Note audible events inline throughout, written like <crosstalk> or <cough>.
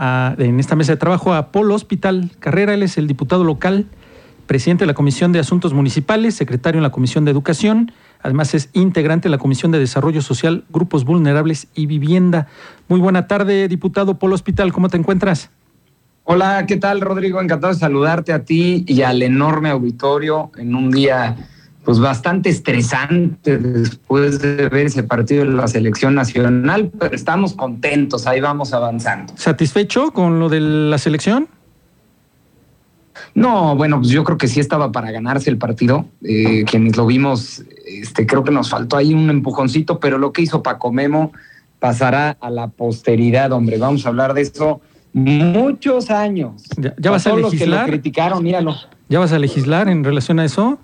en esta mesa de trabajo a Polo Hospital Carrera, él es el diputado local, presidente de la Comisión de Asuntos Municipales, secretario en la Comisión de Educación, además es integrante de la Comisión de Desarrollo Social, Grupos Vulnerables y Vivienda. Muy buena tarde, diputado Polo Hospital, ¿cómo te encuentras? Hola, ¿qué tal, Rodrigo? Encantado de saludarte a ti y al enorme auditorio en un día pues bastante estresante después de ver ese partido de la selección nacional, pero estamos contentos, ahí vamos avanzando. ¿Satisfecho con lo de la selección? No, bueno, pues yo creo que sí estaba para ganarse el partido. Eh, quienes lo vimos, este, creo que nos faltó ahí un empujoncito, pero lo que hizo Paco Memo pasará a la posteridad, hombre. Vamos a hablar de eso muchos años. ¿Ya, vas a legislar? Los que lo criticaron, míralo. ¿Ya vas a legislar en relación a eso?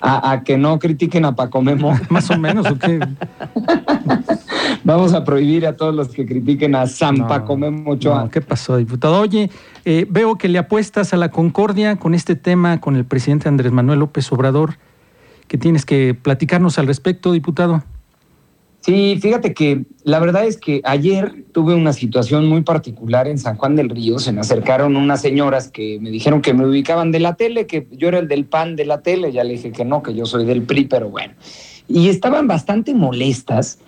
A, que no critiquen a Paco Memo. <laughs> Más o menos, ¿o qué? <laughs> Vamos a prohibir a todos los que critiquen a San Paco Memo Ochoa. ¿Qué pasó, diputado? Oye, eh, veo que le apuestas a la concordia con este tema con el presidente Andrés Manuel López Obrador. ¿Qué tienes que platicarnos al respecto, diputado? Sí, fíjate que la verdad es que ayer tuve una situación muy particular en San Juan del Río. Se me acercaron unas señoras que me dijeron que me ubicaban de la tele, que yo era el del PAN de la tele. Ya le dije que no, que yo soy del PRI, pero bueno. Y estaban bastante molestas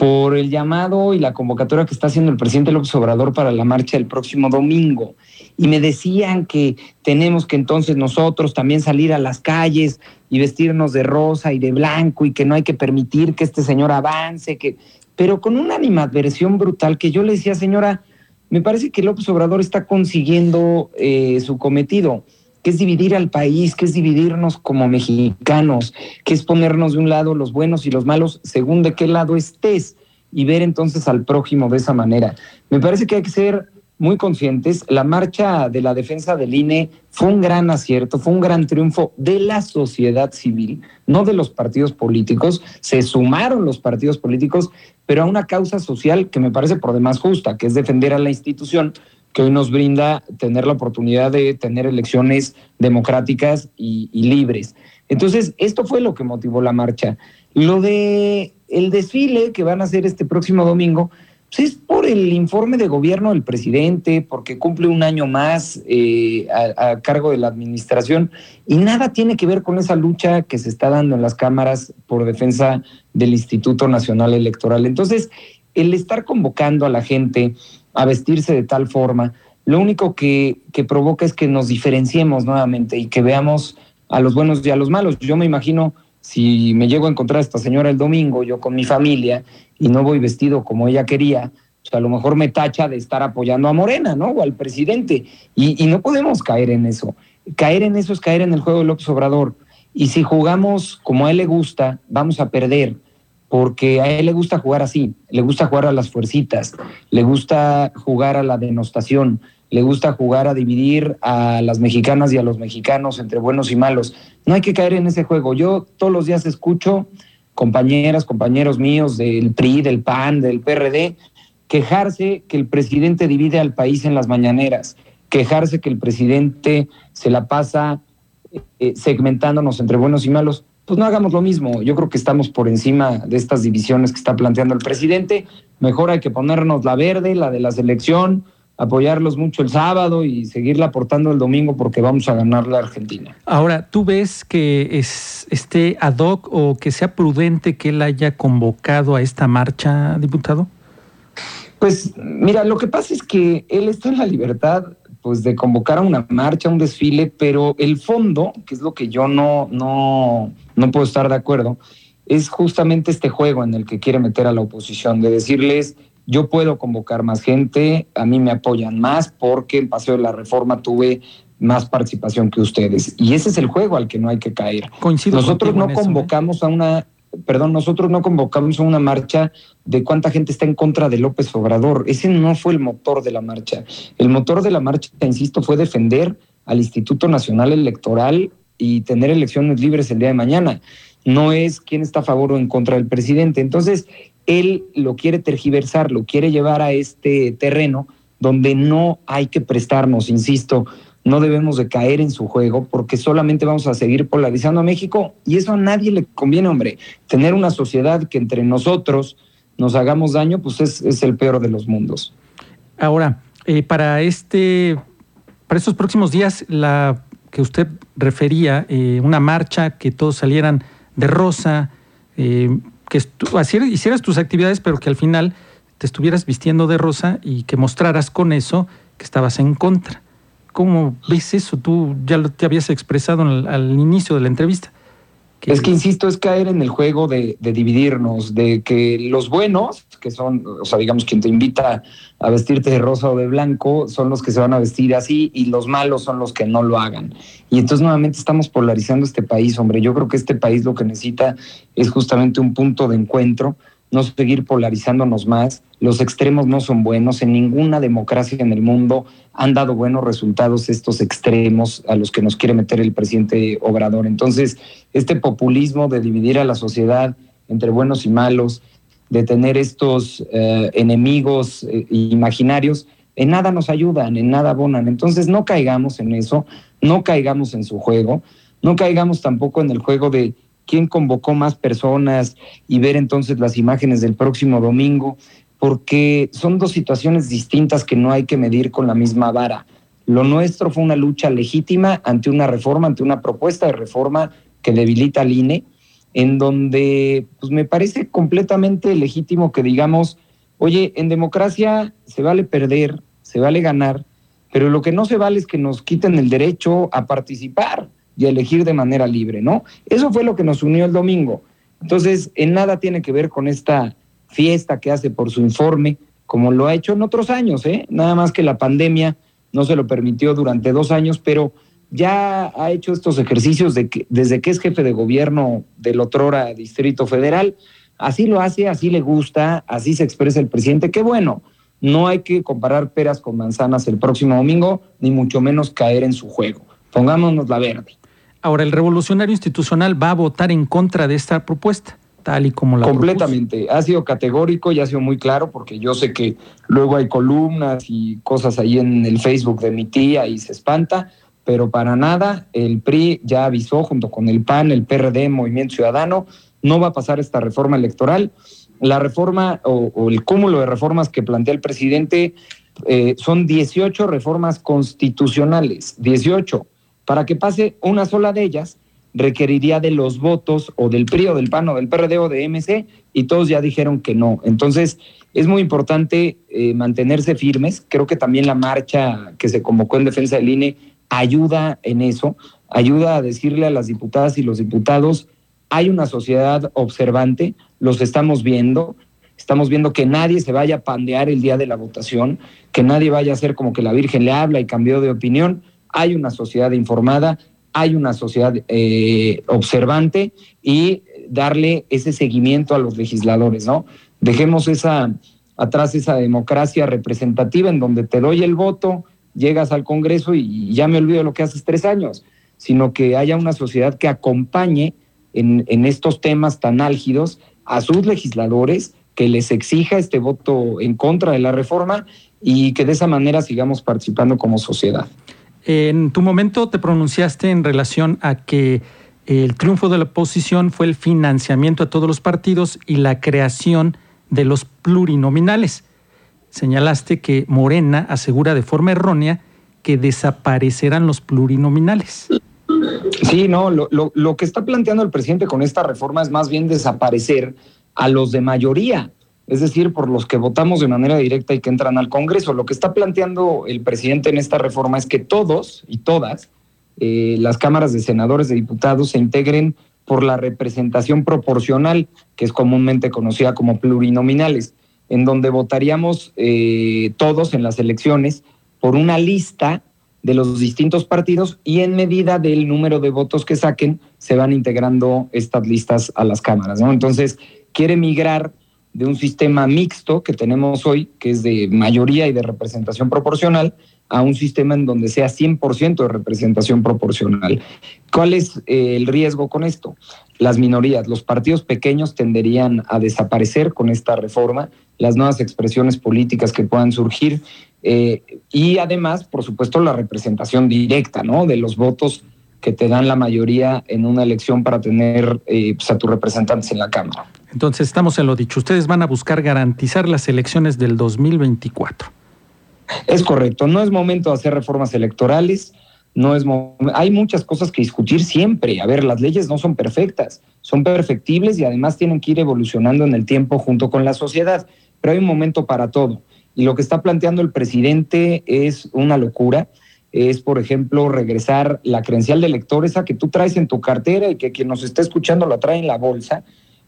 por el llamado y la convocatoria que está haciendo el presidente López Obrador para la marcha el próximo domingo. Y me decían que tenemos que entonces nosotros también salir a las calles y vestirnos de rosa y de blanco y que no hay que permitir que este señor avance, que pero con una animadversión brutal que yo le decía, señora, me parece que López Obrador está consiguiendo eh, su cometido que es dividir al país, que es dividirnos como mexicanos, que es ponernos de un lado los buenos y los malos según de qué lado estés y ver entonces al prójimo de esa manera. Me parece que hay que ser muy conscientes. La marcha de la defensa del INE fue un gran acierto, fue un gran triunfo de la sociedad civil, no de los partidos políticos. Se sumaron los partidos políticos, pero a una causa social que me parece por demás justa, que es defender a la institución que hoy nos brinda tener la oportunidad de tener elecciones democráticas y, libres. Entonces, esto fue lo que motivó la marcha. Lo de el desfile que van a hacer este próximo domingo, pues es por el informe de gobierno del presidente, porque cumple un año más eh, a, a, cargo de la administración y nada tiene que ver con esa lucha que se está dando en las cámaras por defensa del Instituto Nacional Electoral. Entonces, el estar convocando a la gente a vestirse de tal forma, lo único que, que provoca es que nos diferenciemos nuevamente y que veamos a los buenos y a los malos. Yo me imagino si me llego a encontrar a esta señora el domingo, yo con mi familia, y no voy vestido como ella quería, pues a lo mejor me tacha de estar apoyando a Morena, ¿no? O al presidente. Y, y no podemos caer en eso. Caer en eso es caer en el juego de López Obrador. Y si jugamos como a él le gusta, vamos a perder porque a él le gusta jugar así, le gusta jugar a las fuercitas, le gusta jugar a la denostación, le gusta jugar a dividir a las mexicanas y a los mexicanos entre buenos y malos. No hay que caer en ese juego. Yo todos los días escucho compañeras, compañeros míos del PRI, del PAN, del PRD, quejarse que el presidente divide al país en las mañaneras, quejarse que el presidente se la pasa eh, segmentándonos entre buenos y malos pues no hagamos lo mismo. Yo creo que estamos por encima de estas divisiones que está planteando el presidente. Mejor hay que ponernos la verde, la de la selección, apoyarlos mucho el sábado y seguirla aportando el domingo porque vamos a ganar la Argentina. Ahora, ¿tú ves que es, esté ad hoc o que sea prudente que él haya convocado a esta marcha, diputado? Pues mira, lo que pasa es que él está en la libertad pues de convocar a una marcha, un desfile, pero el fondo, que es lo que yo no, no, no puedo estar de acuerdo, es justamente este juego en el que quiere meter a la oposición, de decirles, yo puedo convocar más gente, a mí me apoyan más porque en Paseo de la Reforma tuve más participación que ustedes. Y ese es el juego al que no hay que caer. Nosotros no ¿eh? convocamos a una perdón, nosotros no convocamos a una marcha de cuánta gente está en contra de López Obrador. Ese no fue el motor de la marcha. El motor de la marcha, insisto, fue defender al Instituto Nacional Electoral y tener elecciones libres el día de mañana. No es quién está a favor o en contra del presidente. Entonces, él lo quiere tergiversar, lo quiere llevar a este terreno donde no hay que prestarnos, insisto, no debemos de caer en su juego porque solamente vamos a seguir polarizando a México y eso a nadie le conviene, hombre. Tener una sociedad que entre nosotros nos hagamos daño, pues es, el peor de los mundos. Ahora, Eh, para este, para estos próximos días, la que usted refería, eh, una marcha, que todos salieran de rosa, eh, que hicieras tus actividades, pero que al final te estuvieras vistiendo de rosa y que mostraras con eso que estabas en contra. ¿Cómo ves eso? Tú ya lo te habías expresado al inicio de la entrevista. Es que, insisto, es caer en el juego de, dividirnos, de que los buenos, que son, o sea, digamos, quien te invita a vestirte de rosa o de blanco, son los que se van a vestir así y los malos son los que no lo hagan. Y entonces nuevamente estamos polarizando este país, hombre. Yo creo que este país lo que necesita es justamente un punto de encuentro no seguir polarizándonos más. Los extremos no son buenos. En ninguna democracia en el mundo han dado buenos resultados estos extremos a los que nos quiere meter el presidente Obrador. Entonces, este populismo de dividir a la sociedad entre buenos y malos, de tener estos eh, enemigos eh, imaginarios, en nada nos ayudan, en nada abonan. Entonces, no caigamos en eso, no caigamos en su juego, no caigamos tampoco en el juego de quién convocó más personas y ver entonces las imágenes del próximo domingo, porque son dos situaciones distintas que no hay que medir con la misma vara. Lo nuestro fue una lucha legítima ante una reforma, ante una propuesta de reforma que debilita al INE, en donde pues me parece completamente legítimo que digamos, oye, en democracia se vale perder, se vale ganar, pero lo que no se vale es que nos quiten el derecho a participar y elegir de manera libre, ¿no? Eso fue lo que nos unió el domingo. Entonces, en nada tiene que ver con esta fiesta que hace por su informe, como lo ha hecho en otros años, ¿eh? Nada más que la pandemia no se lo permitió durante dos años, pero ya ha hecho estos ejercicios de que, desde que es jefe de gobierno del otrora Distrito Federal. Así lo hace, así le gusta, así se expresa el presidente. Qué bueno, no hay que comparar peras con manzanas el próximo domingo, ni mucho menos caer en su juego. Pongámonos la verde. Ahora, el revolucionario institucional va a votar en contra de esta propuesta, tal y como la Completamente. Ha sido categórico y ha sido muy claro, porque yo sé que luego hay columnas y cosas ahí en el Facebook de mi tía y se espanta, pero para nada, el PRI ya avisó junto con el PAN, el PRD, Movimiento Ciudadano, no va a pasar esta reforma electoral. La reforma o, el cúmulo de reformas que plantea el presidente eh, son 18 reformas constitucionales, 18 para que pase una sola de ellas, requeriría de los votos o del PRI o del PAN o del PRD o de MC y todos ya dijeron que no. Entonces, es muy importante eh, mantenerse firmes. Creo que también la marcha que se convocó en defensa del INE ayuda en eso, ayuda a decirle a las diputadas y los diputados, hay una sociedad observante, los estamos viendo, estamos viendo que nadie se vaya a pandear el día de la votación, que nadie vaya a hacer como que la Virgen le habla y cambió de opinión hay una sociedad informada, hay una sociedad eh, observante y darle ese seguimiento a los legisladores, ¿no? Dejemos esa atrás esa democracia representativa en donde te doy el voto, llegas al Congreso y ya me olvido lo que haces tres años, sino que haya una sociedad que acompañe en, en estos temas tan álgidos a sus legisladores, que les exija este voto en contra de la reforma y que de esa manera sigamos participando como sociedad. En tu momento te pronunciaste en relación a que el triunfo de la oposición fue el financiamiento a todos los partidos y la creación de los plurinominales. Señalaste que Morena asegura de forma errónea que desaparecerán los plurinominales. Sí, no, lo, lo que está planteando el presidente con esta reforma es más bien desaparecer a los de mayoría es decir, por los que votamos de manera directa y que entran al Congreso. Lo que está planteando el presidente en esta reforma es que todos y todas eh, las cámaras de senadores, de diputados, se integren por la representación proporcional, que es comúnmente conocida como plurinominales, en donde votaríamos eh, todos en las elecciones por una lista de los distintos partidos y en medida del número de votos que saquen se van integrando estas listas a las cámaras. Entonces, quiere migrar de un sistema mixto que tenemos hoy, que es de mayoría y de representación proporcional, a un sistema en donde sea 100% de representación proporcional. ¿Cuál es eh, el riesgo con esto? Las minorías, los partidos pequeños tenderían a desaparecer con esta reforma, las nuevas expresiones políticas que puedan surgir eh, y además, por supuesto, la representación directa ¿no? de los votos que te dan la mayoría en una elección para tener eh, pues, a tus representantes en la Cámara. Entonces, estamos en lo dicho. Ustedes van a buscar garantizar las elecciones del 2024. Es correcto, no es momento de hacer reformas electorales, no es hay muchas cosas que discutir siempre. A ver, las leyes no son perfectas, son perfectibles y además tienen que ir evolucionando en el tiempo junto con la sociedad, pero hay un momento para todo. Y lo que está planteando el presidente es una locura. Es, por ejemplo, regresar la credencial de elector, esa que tú traes en tu cartera y que quien nos está escuchando la trae en la bolsa,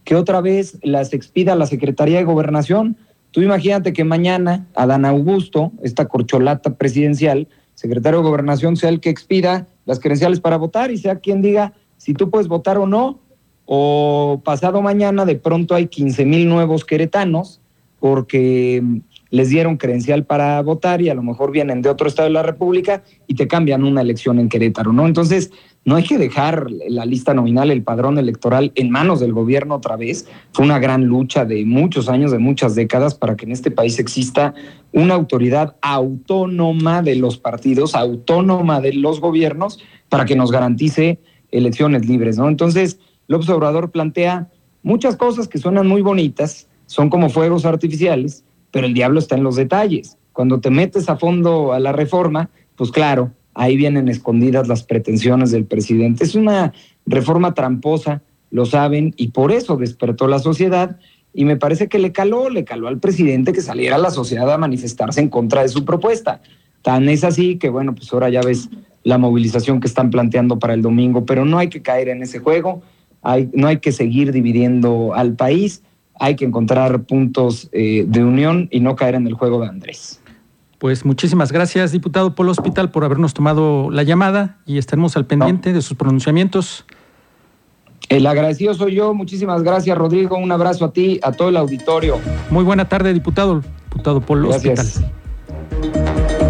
que otra vez las expida la Secretaría de Gobernación. Tú imagínate que mañana Adán Augusto, esta corcholata presidencial, secretario de Gobernación, sea el que expida las credenciales para votar y sea quien diga si tú puedes votar o no, o pasado mañana de pronto hay 15 mil nuevos queretanos porque les dieron credencial para votar y a lo mejor vienen de otro estado de la República y te cambian una elección en Querétaro, ¿no? Entonces, no hay que dejar la lista nominal, el padrón electoral en manos del gobierno otra vez. Fue una gran lucha de muchos años, de muchas décadas, para que en este país exista una autoridad autónoma de los partidos, autónoma de los gobiernos, para que nos garantice elecciones libres, ¿no? Entonces, López Obrador plantea muchas cosas que suenan muy bonitas, son como fuegos artificiales, pero el diablo está en los detalles. Cuando te metes a fondo a la reforma, pues claro, ahí vienen escondidas las pretensiones del presidente. Es una reforma tramposa, lo saben, y por eso despertó la sociedad. Y me parece que le caló, le caló al presidente que saliera la sociedad a manifestarse en contra de su propuesta. Tan es así que, bueno, pues ahora ya ves la movilización que están planteando para el domingo, pero no hay que caer en ese juego, hay, no hay que seguir dividiendo al país hay que encontrar puntos eh, de unión y no caer en el juego de Andrés. Pues muchísimas gracias, diputado Polo Hospital, por habernos tomado la llamada y estaremos al pendiente de sus pronunciamientos. El agradecido soy yo. Muchísimas gracias, Rodrigo. Un abrazo a ti, a todo el auditorio. Muy buena tarde, diputado. Diputado Polo Hospital.